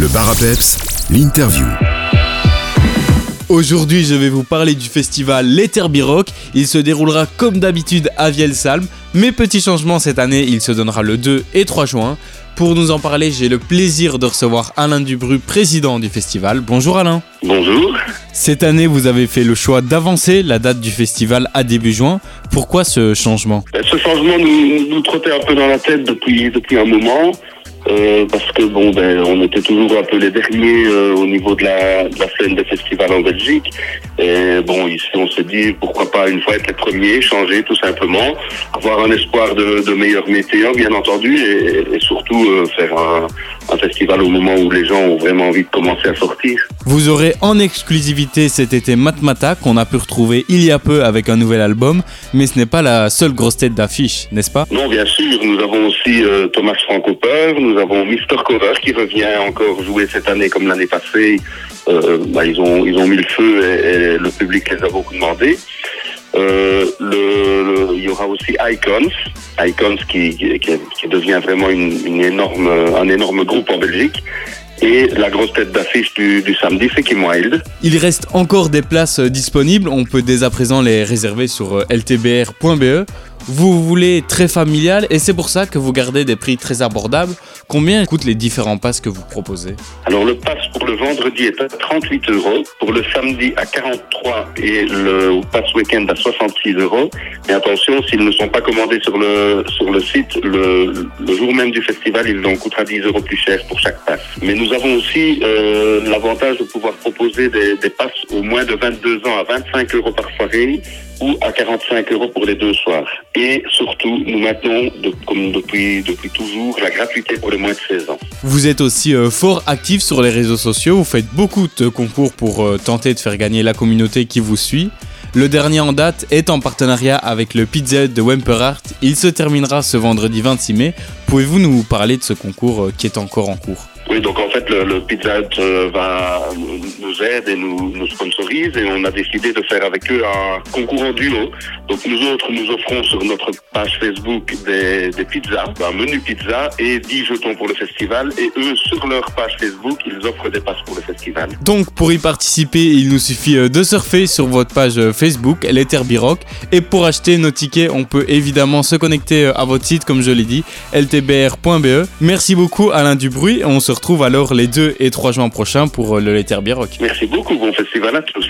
Le bar à peps, l'interview. Aujourd'hui, je vais vous parler du festival L'Etherbirock. Il se déroulera comme d'habitude à Vielsalm, mais petit changement cette année, il se donnera le 2 et 3 juin. Pour nous en parler, j'ai le plaisir de recevoir Alain Dubru, président du festival. Bonjour Alain. Bonjour. Cette année, vous avez fait le choix d'avancer la date du festival à début juin. Pourquoi ce changement? Ben, Ce changement nous, nous trottait un peu dans la tête depuis, depuis un moment. Euh, parce que bon ben on était toujours un peu les derniers euh, au niveau de la, de la scène des festivals en Belgique. Et bon ici on s'est dit pourquoi pas une fois être les premiers changer tout simplement. Avoir un espoir de, de meilleure météo bien entendu et, et surtout euh, faire un, un festival au moment où les gens ont vraiment envie de commencer à sortir Vous aurez en exclusivité cet été Matmata qu'on a pu retrouver il y a peu avec un nouvel album, mais ce n'est pas la seule grosse tête d'affiche, n'est-ce pas? Non, bien sûr. Nous avons aussi euh, Thomas Francoper, nous avons Mister Cover qui revient encore jouer cette année comme l'année passée. Euh, bah, ils, ont, ils ont mis le feu et, et le public les a beaucoup demandé. Euh, le, le- il y aura aussi Icons, Icons qui, qui, qui devient vraiment une, une énorme, un énorme groupe en Belgique. Et la grosse tête d'affiche du, du samedi, c'est Kim Wilde. Il reste encore des places euh, disponibles, on peut dès à présent les réserver sur euh, ltbr.be. Vous voulez très familial et c'est pour ça que vous gardez des prix très abordables. Combien coûtent les différents passes que vous proposez? Alors le pass pour le vendredi est à 38 euros, pour le samedi à 43 et le pass week-end à 66 euros. Et attention, s'ils ne sont pas commandés sur le sur le site, le, le jour même du festival, ils en coûtera 10 euros plus cher pour chaque pass. Mais nous avons aussi euh, l'avantage de pouvoir proposer des, passes au moins de 22 ans à 25 euros par soirée ou à 45 euros pour les deux soirs. Et surtout, nous maintenons, comme depuis, toujours, la gratuité pour les moins de 16 ans. Vous êtes aussi euh, fort actif sur les réseaux sociaux, vous faites beaucoup de concours pour euh, tenter de faire gagner la communauté qui vous suit. Le dernier en date est en partenariat avec le Pizza de Wemperart. Il se terminera ce vendredi 26 mai. Pouvez-vous nous parler de ce concours qui est encore en cours? Oui, donc en fait, le, le Pizza euh, va, nous et nous, nous sponsorise et on a décidé de faire avec eux un concours en duo. Donc nous autres, nous offrons sur notre page Facebook des, des pizzas, un menu pizza et 10 jetons pour le festival. Et eux, sur leur page Facebook, ils offrent des passes pour le festival. Donc pour y participer, il nous suffit euh, de surfer sur votre page euh, Facebook, l'Etherbirock. Et pour acheter nos tickets, on peut évidemment se connecter euh, à votre site, comme je l'ai dit, ltbr.be. Merci beaucoup Alain Dubruy. On se retrouve alors les 2 et 3 juin prochains pour le L'Etherbirock. Merci beaucoup, bon festival à tous.